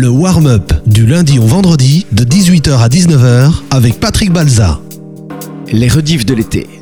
Le warm-up du lundi au vendredi de 18h à 19h avec Patrick Balza. Les rediffs de l'été.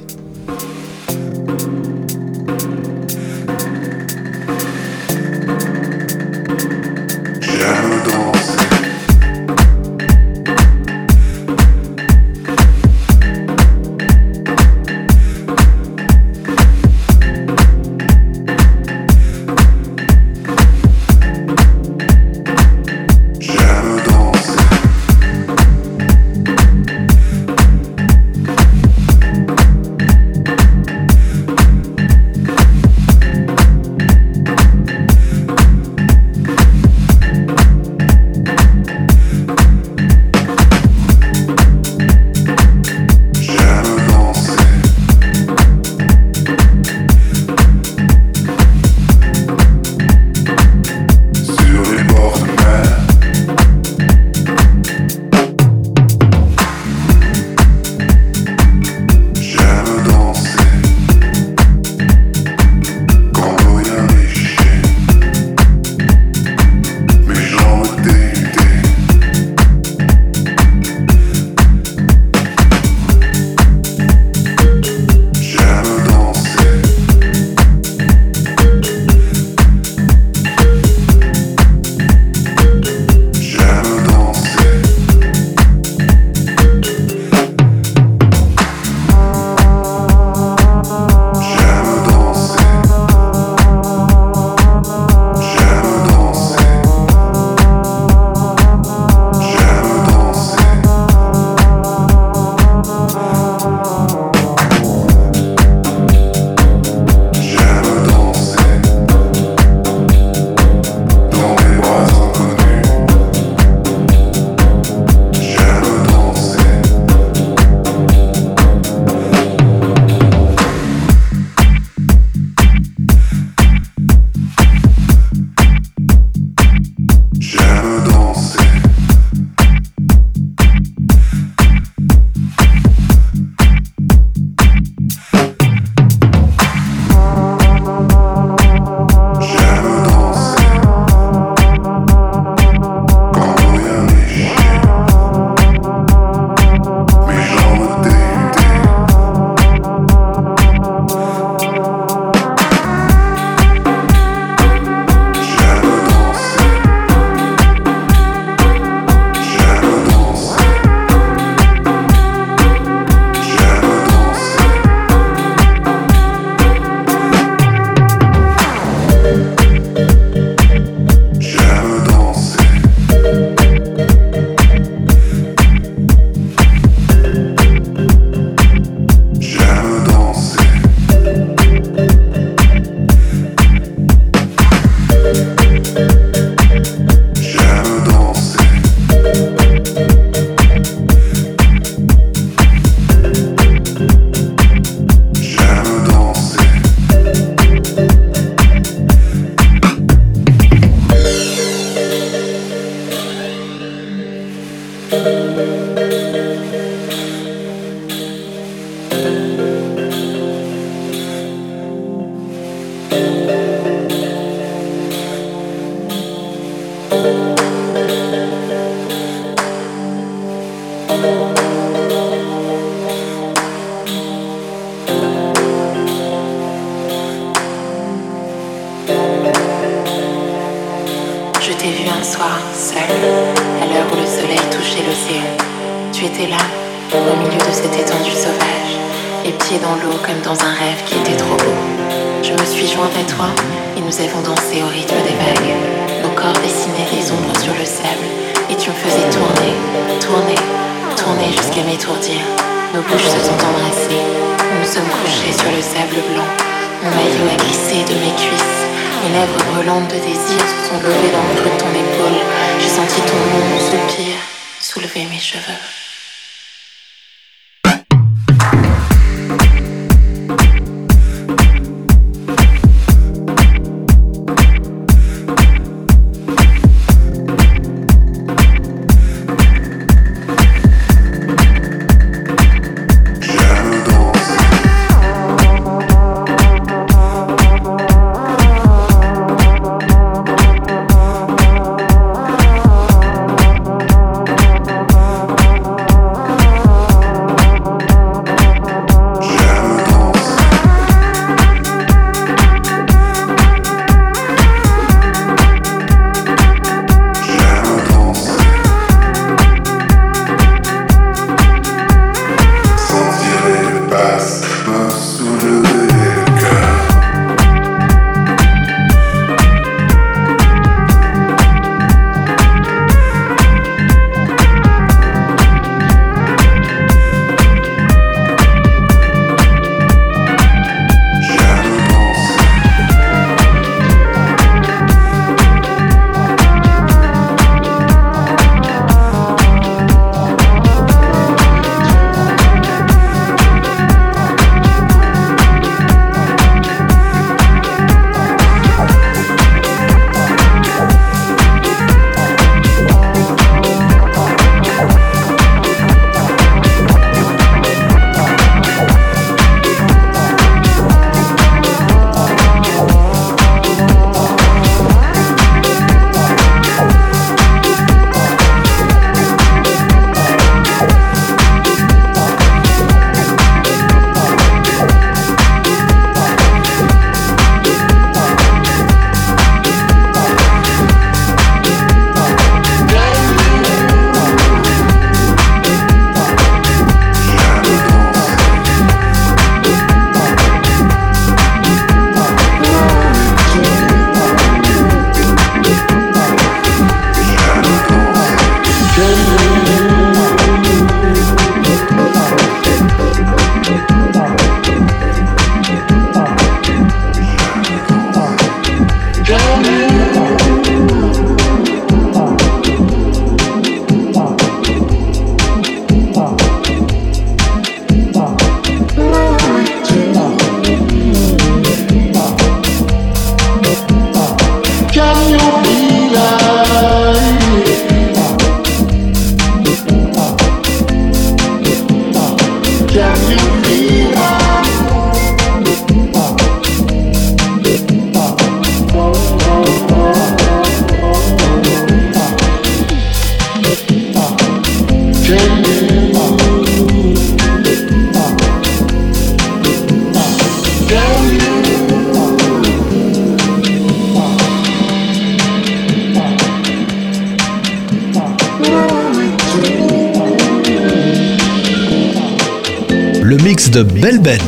De Belle Ben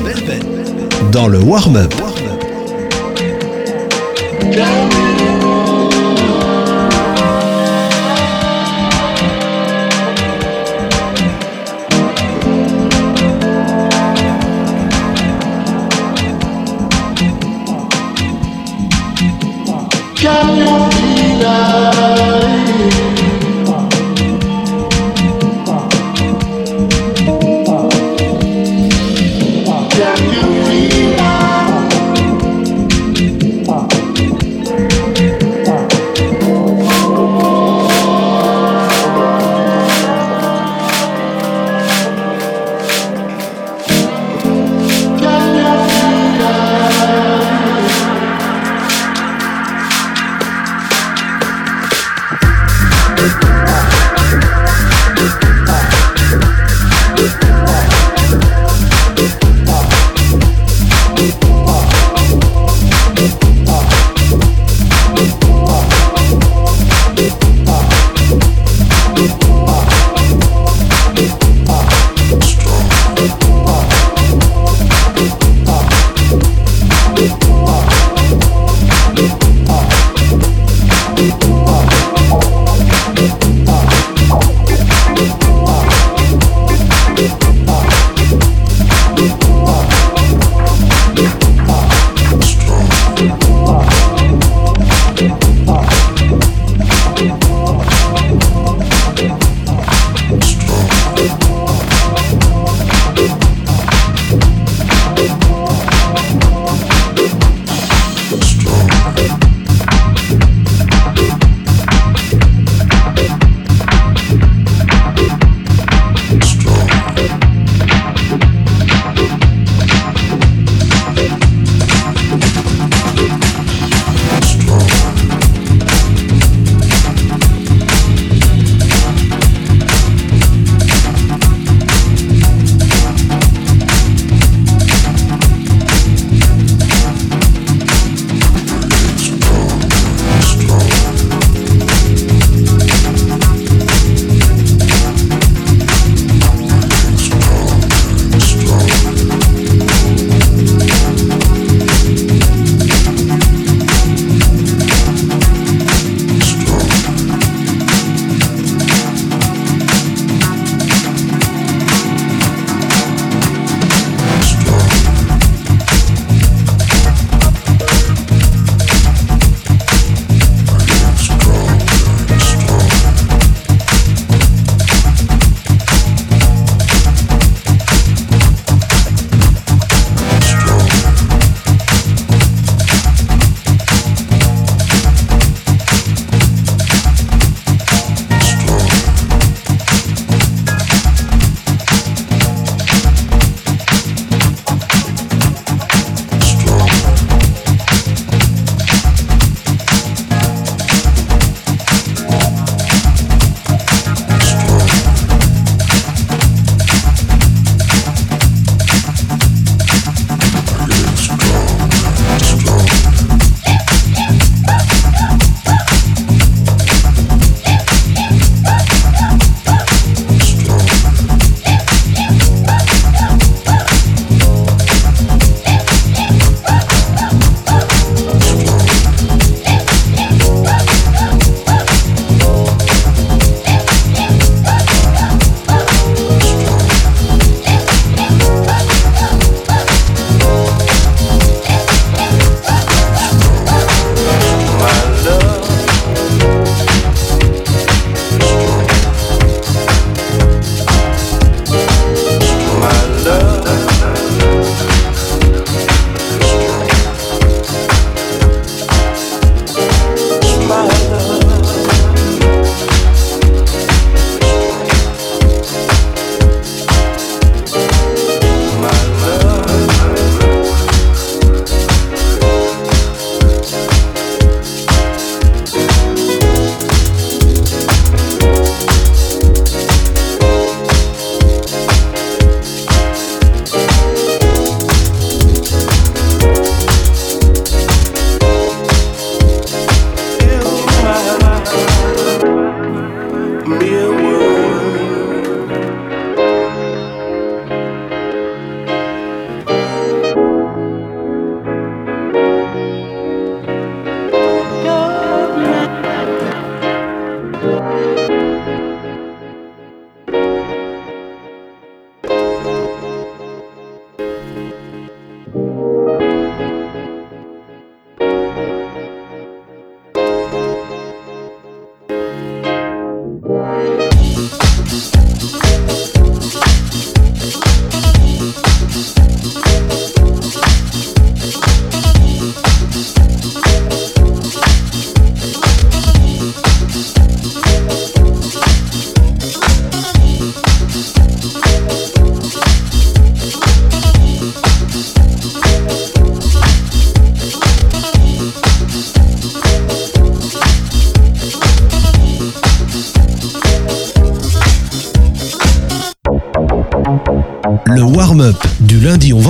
dans le warm-up.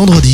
Vendredi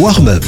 warm-up.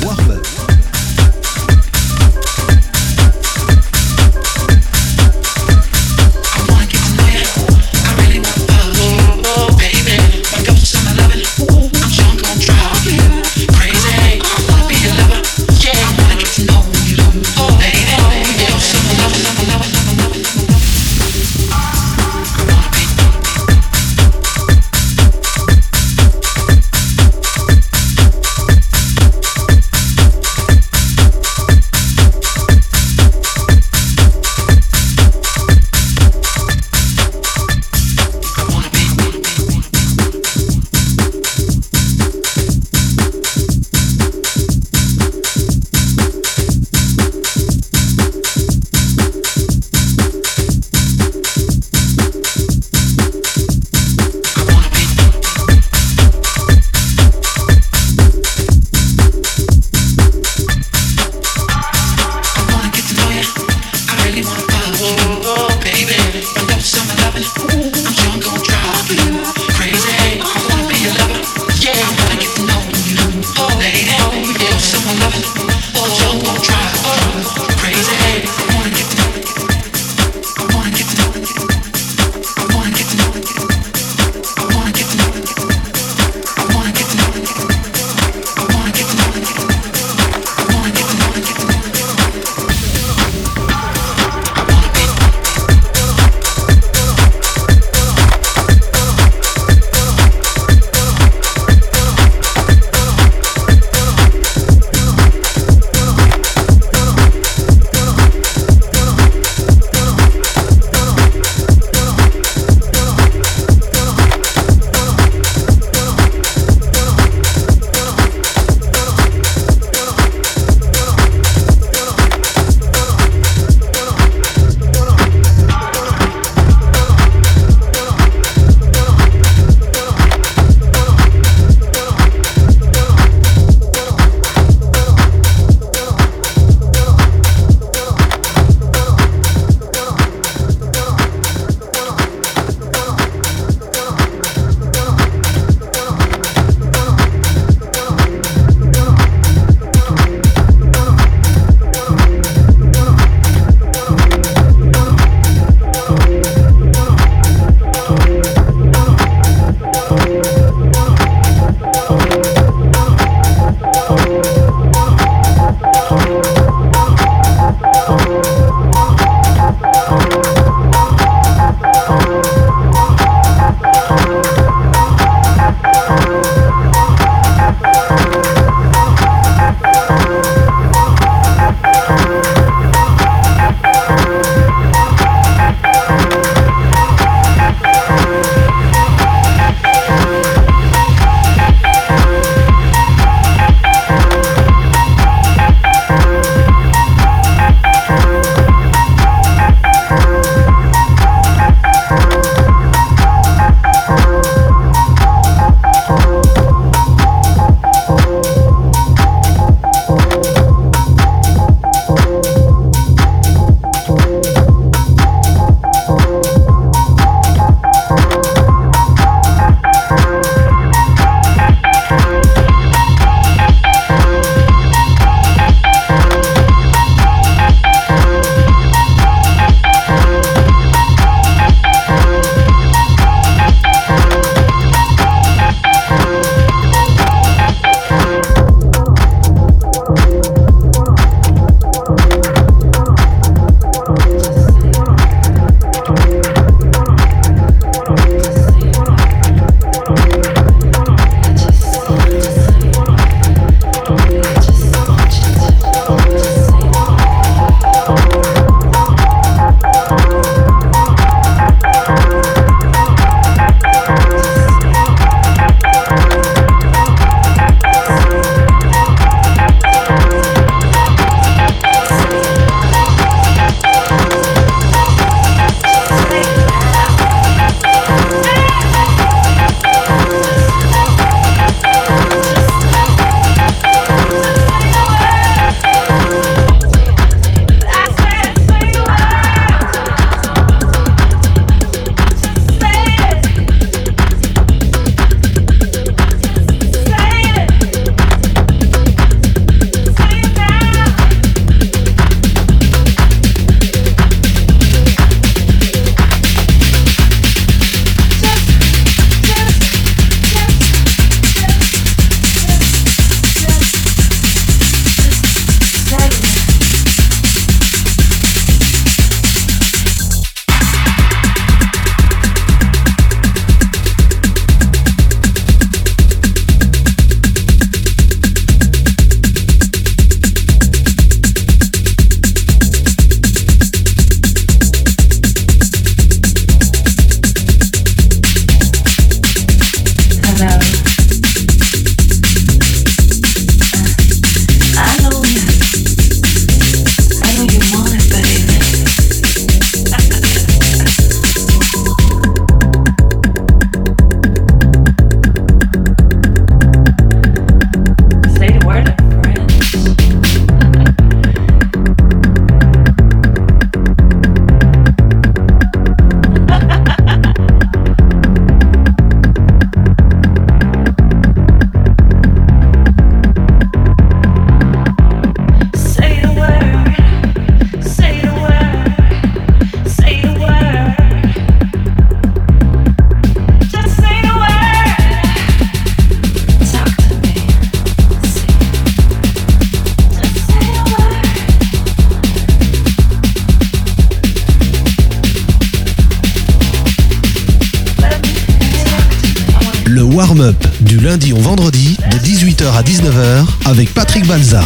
lundi au vendredi de 18h à 19h avec Patrick Balza.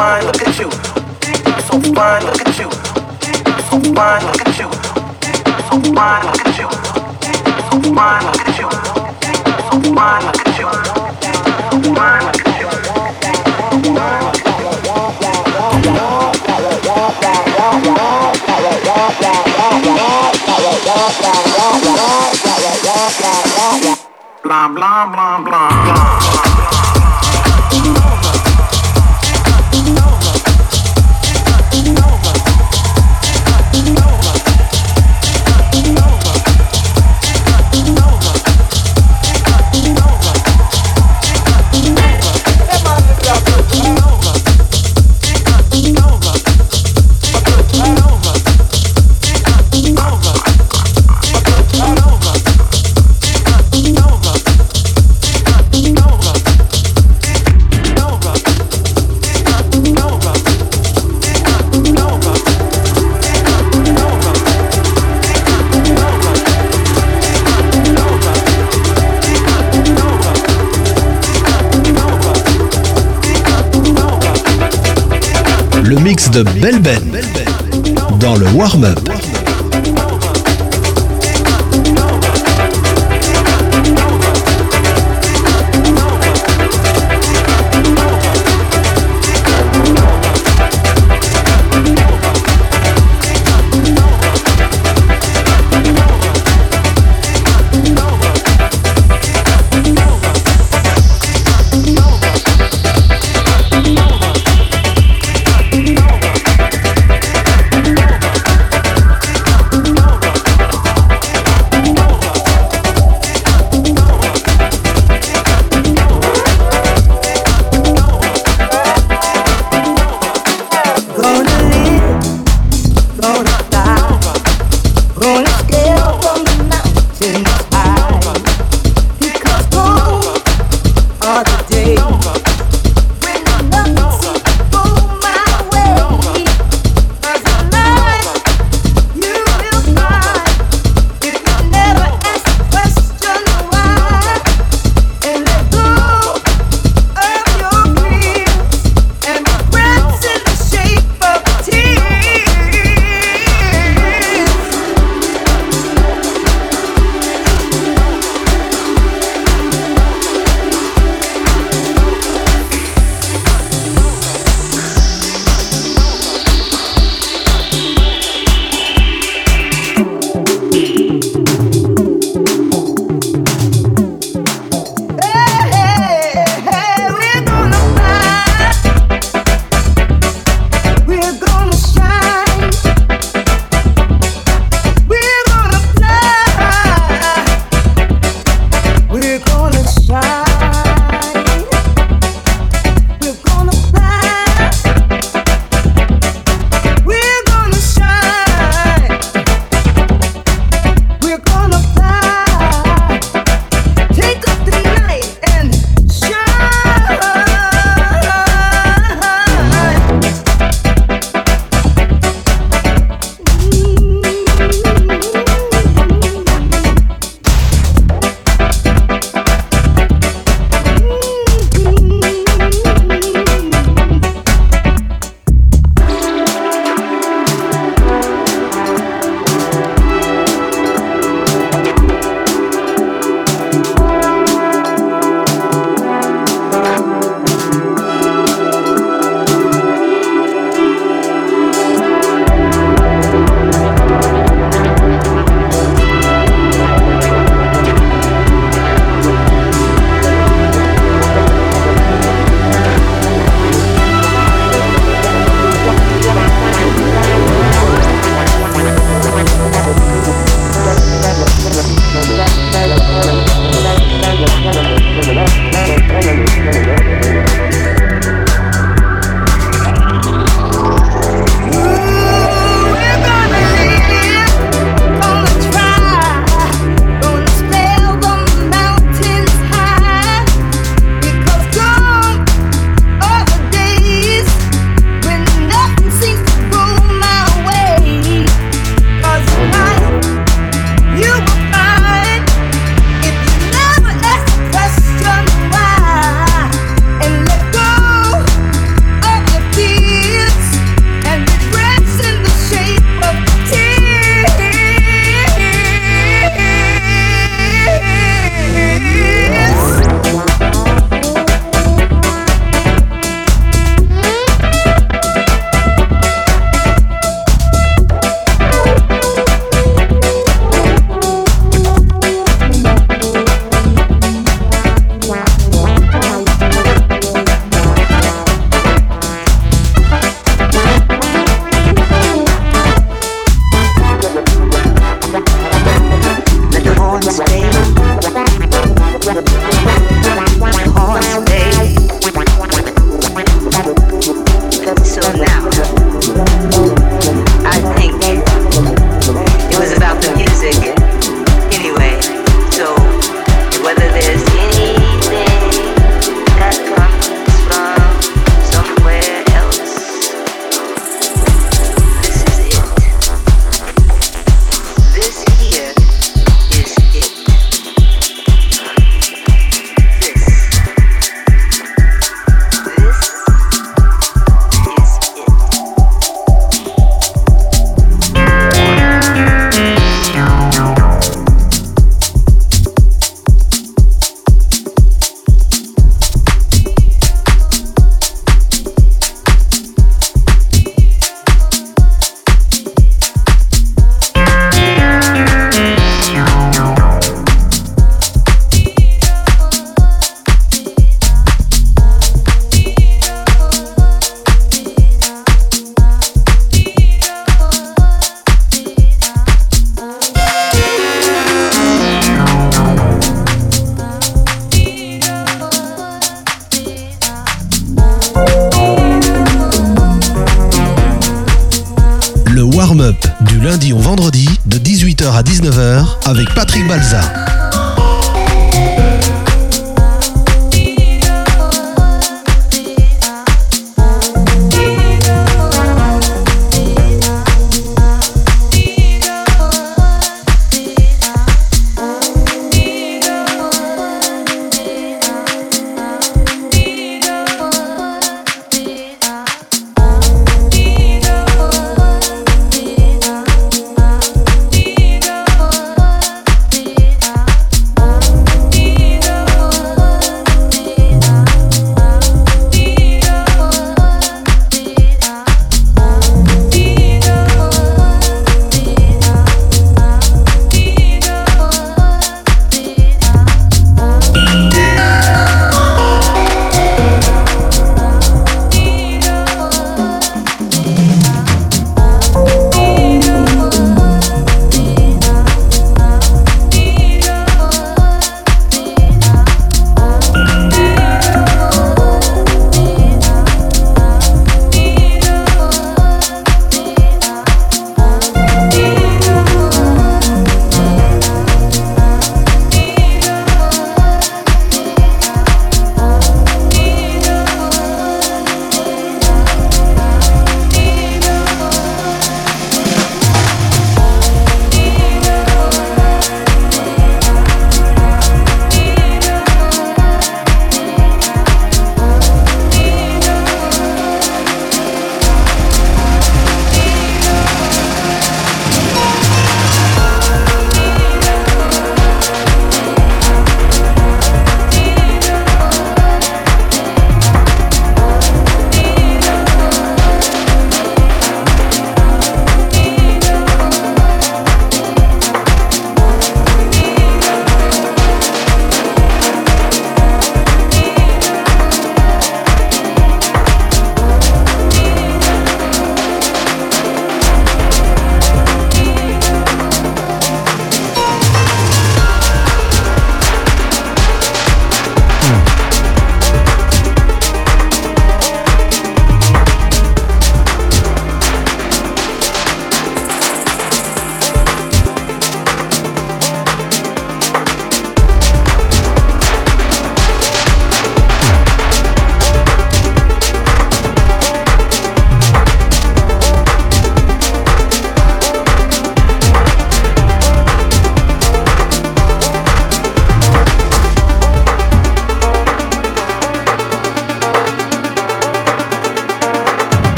fine, look at you. So fine, look at you. So fine, look at you. So fine, look at you. So fine, look at you. So fine, look at you. So fine, look at you. Blah blah blah blah blah. No. le mix de Belben dans le warm-up. Lundi au vendredi de 18h à 19h avec Patrick Balza.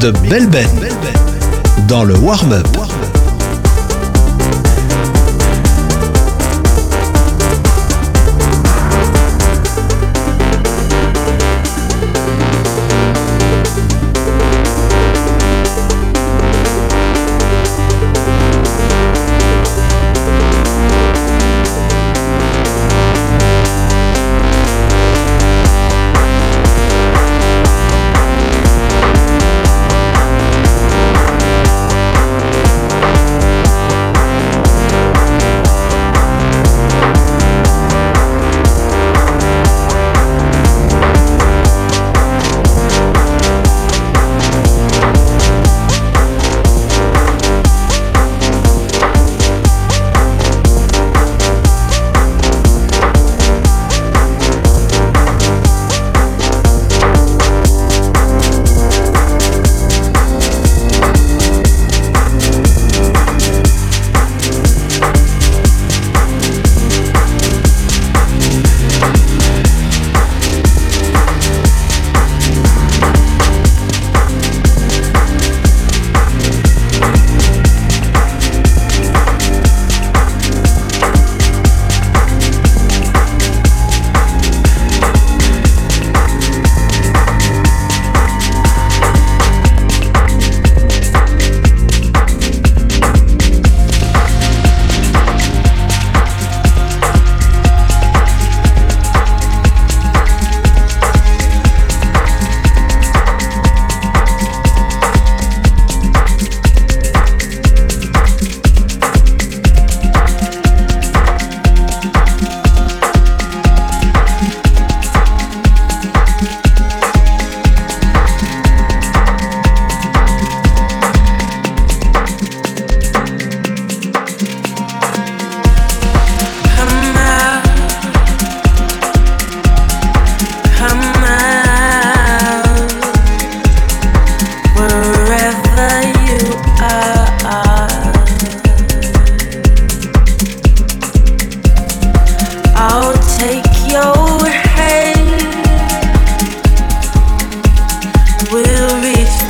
De Belben dans le warm-up.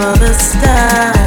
another star.